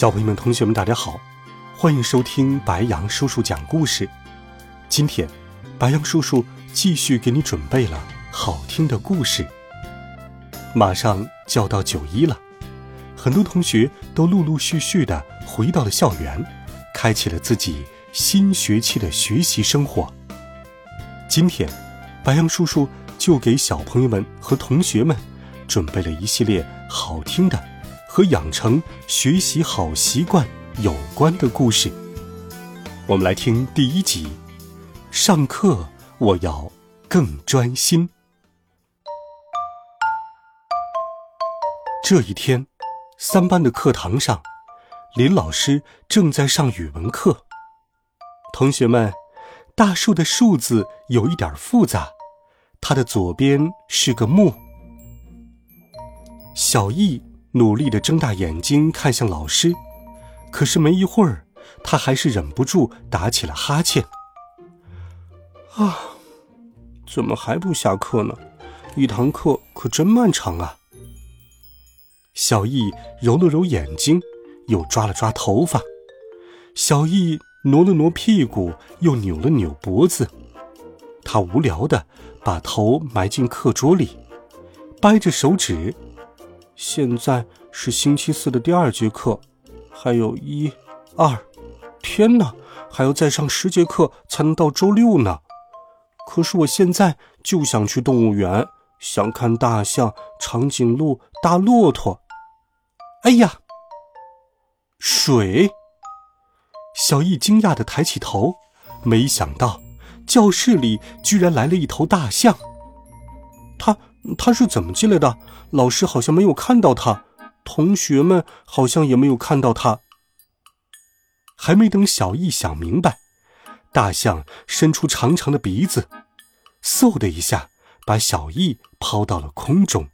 小朋友们、同学们，大家好，欢迎收听白羊叔叔讲故事。今天，白羊叔叔继续给你准备了好听的故事。马上就要到九一了，很多同学都陆陆续续的回到了校园，开启了自己新学期的学习生活。今天，白羊叔叔就给小朋友们和同学们准备了一系列好听的。和养成学习好习惯有关的故事，我们来听第一集。上课我要更专心。这一天，三班的课堂上，林老师正在上语文课。同学们，大树的“树”字有一点复杂，它的左边是个木。小易。努力的睁大眼睛看向老师，可是没一会儿，他还是忍不住打起了哈欠。啊，怎么还不下课呢？一堂课可真漫长啊！小易揉了揉眼睛，又抓了抓头发。小易挪了挪屁股，又扭了扭脖子。他无聊的把头埋进课桌里，掰着手指。现在是星期四的第二节课，还有一、二，天哪，还要再上十节课才能到周六呢。可是我现在就想去动物园，想看大象、长颈鹿、大骆驼。哎呀，水！小易惊讶的抬起头，没想到教室里居然来了一头大象。他。他是怎么进来的？老师好像没有看到他，同学们好像也没有看到他。还没等小易想明白，大象伸出长长的鼻子，嗖的一下把小易抛到了空中。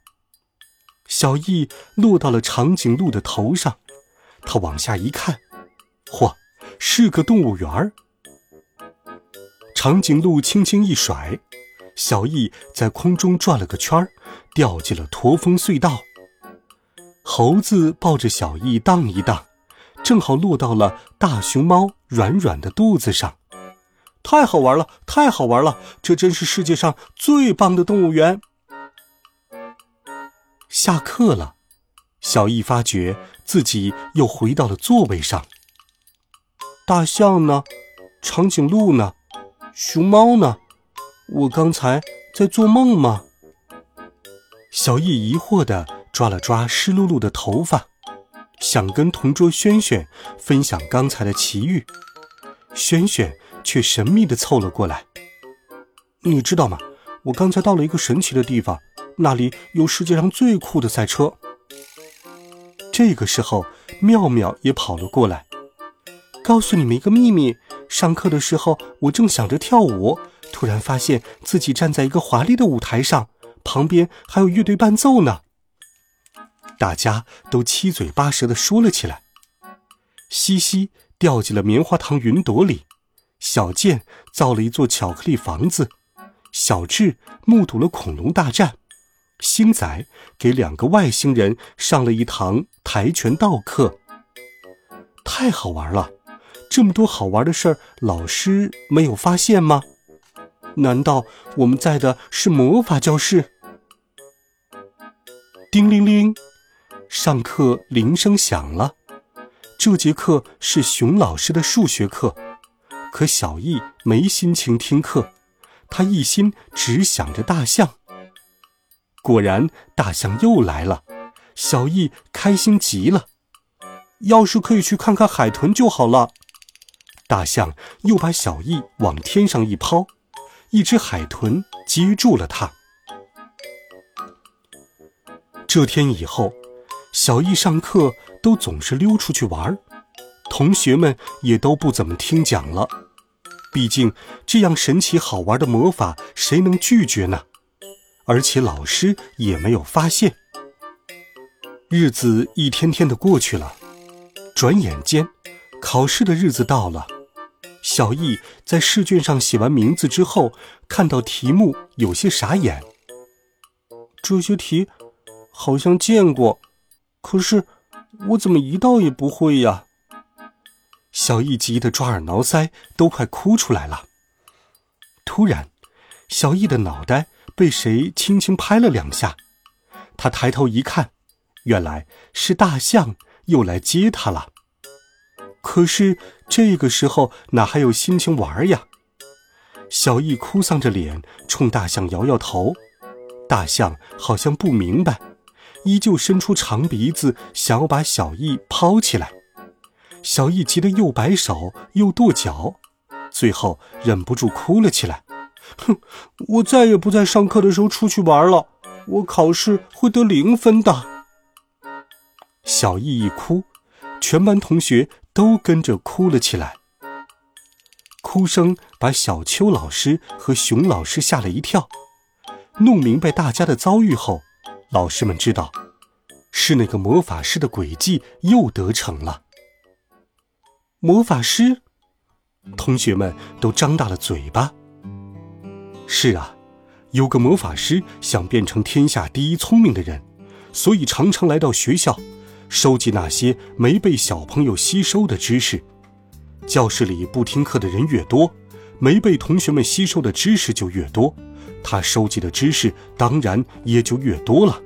小易落到了长颈鹿的头上，他往下一看，嚯，是个动物园儿。长颈鹿轻轻一甩。小易在空中转了个圈儿，掉进了驼峰隧道。猴子抱着小易荡一荡，正好落到了大熊猫软软的肚子上。太好玩了，太好玩了！这真是世界上最棒的动物园。下课了，小易发觉自己又回到了座位上。大象呢？长颈鹿呢？熊猫呢？我刚才在做梦吗？小易疑惑地抓了抓湿漉漉的头发，想跟同桌轩轩分享刚才的奇遇。轩轩却神秘地凑了过来：“你知道吗？我刚才到了一个神奇的地方，那里有世界上最酷的赛车。”这个时候，妙妙也跑了过来：“告诉你们一个秘密，上课的时候我正想着跳舞。”突然发现自己站在一个华丽的舞台上，旁边还有乐队伴奏呢。大家都七嘴八舌地说了起来。西西掉进了棉花糖云朵里，小健造了一座巧克力房子，小智目睹了恐龙大战，星仔给两个外星人上了一堂跆拳道课。太好玩了！这么多好玩的事儿，老师没有发现吗？难道我们在的是魔法教室？叮铃铃，上课铃声响了。这节课是熊老师的数学课，可小易没心情听课，他一心只想着大象。果然，大象又来了，小易开心极了。要是可以去看看海豚就好了。大象又把小易往天上一抛。一只海豚接住了它。这天以后，小易上课都总是溜出去玩儿，同学们也都不怎么听讲了。毕竟这样神奇好玩的魔法，谁能拒绝呢？而且老师也没有发现。日子一天天的过去了，转眼间，考试的日子到了。小易在试卷上写完名字之后，看到题目有些傻眼。这些题好像见过。可是，我怎么一道也不会呀？小易急得抓耳挠腮，都快哭出来了。突然，小易的脑袋被谁轻轻拍了两下，他抬头一看，原来是大象又来接他了。可是这个时候哪还有心情玩呀？小易哭丧着脸冲大象摇摇头，大象好像不明白。依旧伸出长鼻子，想要把小易抛起来。小易急得又摆手又跺脚，最后忍不住哭了起来。哼，我再也不在上课的时候出去玩了，我考试会得零分的。小易一哭，全班同学都跟着哭了起来。哭声把小秋老师和熊老师吓了一跳。弄明白大家的遭遇后。老师们知道，是那个魔法师的诡计又得逞了。魔法师，同学们都张大了嘴巴。是啊，有个魔法师想变成天下第一聪明的人，所以常常来到学校，收集那些没被小朋友吸收的知识。教室里不听课的人越多，没被同学们吸收的知识就越多。他收集的知识当然也就越多了。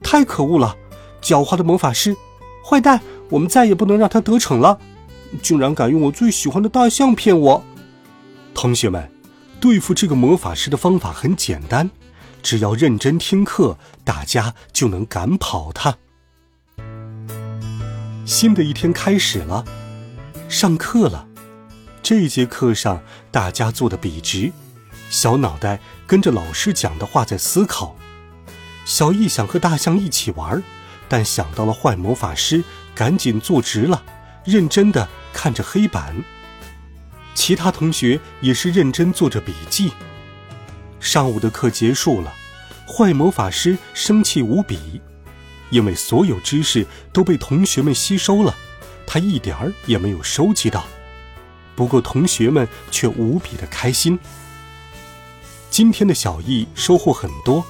太可恶了，狡猾的魔法师，坏蛋！我们再也不能让他得逞了。竟然敢用我最喜欢的大象骗我！同学们，对付这个魔法师的方法很简单，只要认真听课，大家就能赶跑他。新的一天开始了，上课了。这节课上，大家坐得笔直。小脑袋跟着老师讲的话在思考。小易想和大象一起玩，但想到了坏魔法师，赶紧坐直了，认真的看着黑板。其他同学也是认真做着笔记。上午的课结束了，坏魔法师生气无比，因为所有知识都被同学们吸收了，他一点儿也没有收集到。不过同学们却无比的开心。今天的小易收获很多，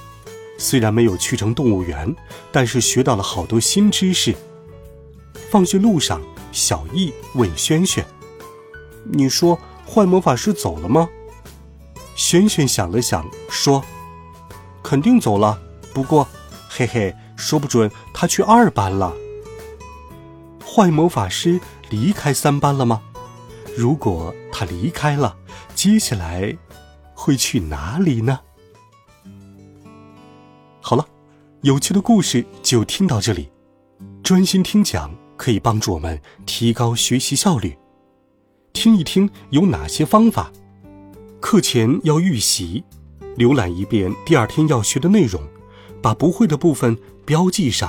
虽然没有去成动物园，但是学到了好多新知识。放学路上，小易问轩轩：“你说坏魔法师走了吗？”轩轩想了想，说：“肯定走了，不过，嘿嘿，说不准他去二班了。”坏魔法师离开三班了吗？如果他离开了，接下来……会去哪里呢？好了，有趣的故事就听到这里。专心听讲可以帮助我们提高学习效率。听一听有哪些方法：课前要预习，浏览一遍第二天要学的内容，把不会的部分标记上；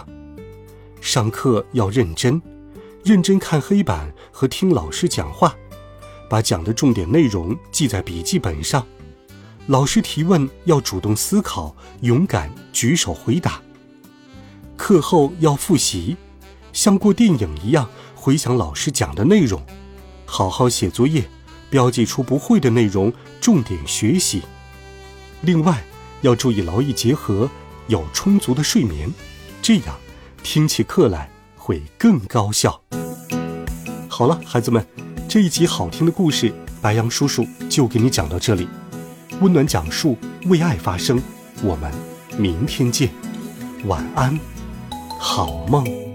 上课要认真，认真看黑板和听老师讲话，把讲的重点内容记在笔记本上。老师提问要主动思考，勇敢举手回答。课后要复习，像过电影一样回想老师讲的内容，好好写作业，标记出不会的内容，重点学习。另外要注意劳逸结合，有充足的睡眠，这样听起课来会更高效。好了，孩子们，这一集好听的故事，白杨叔叔就给你讲到这里。温暖讲述，为爱发声。我们明天见，晚安，好梦。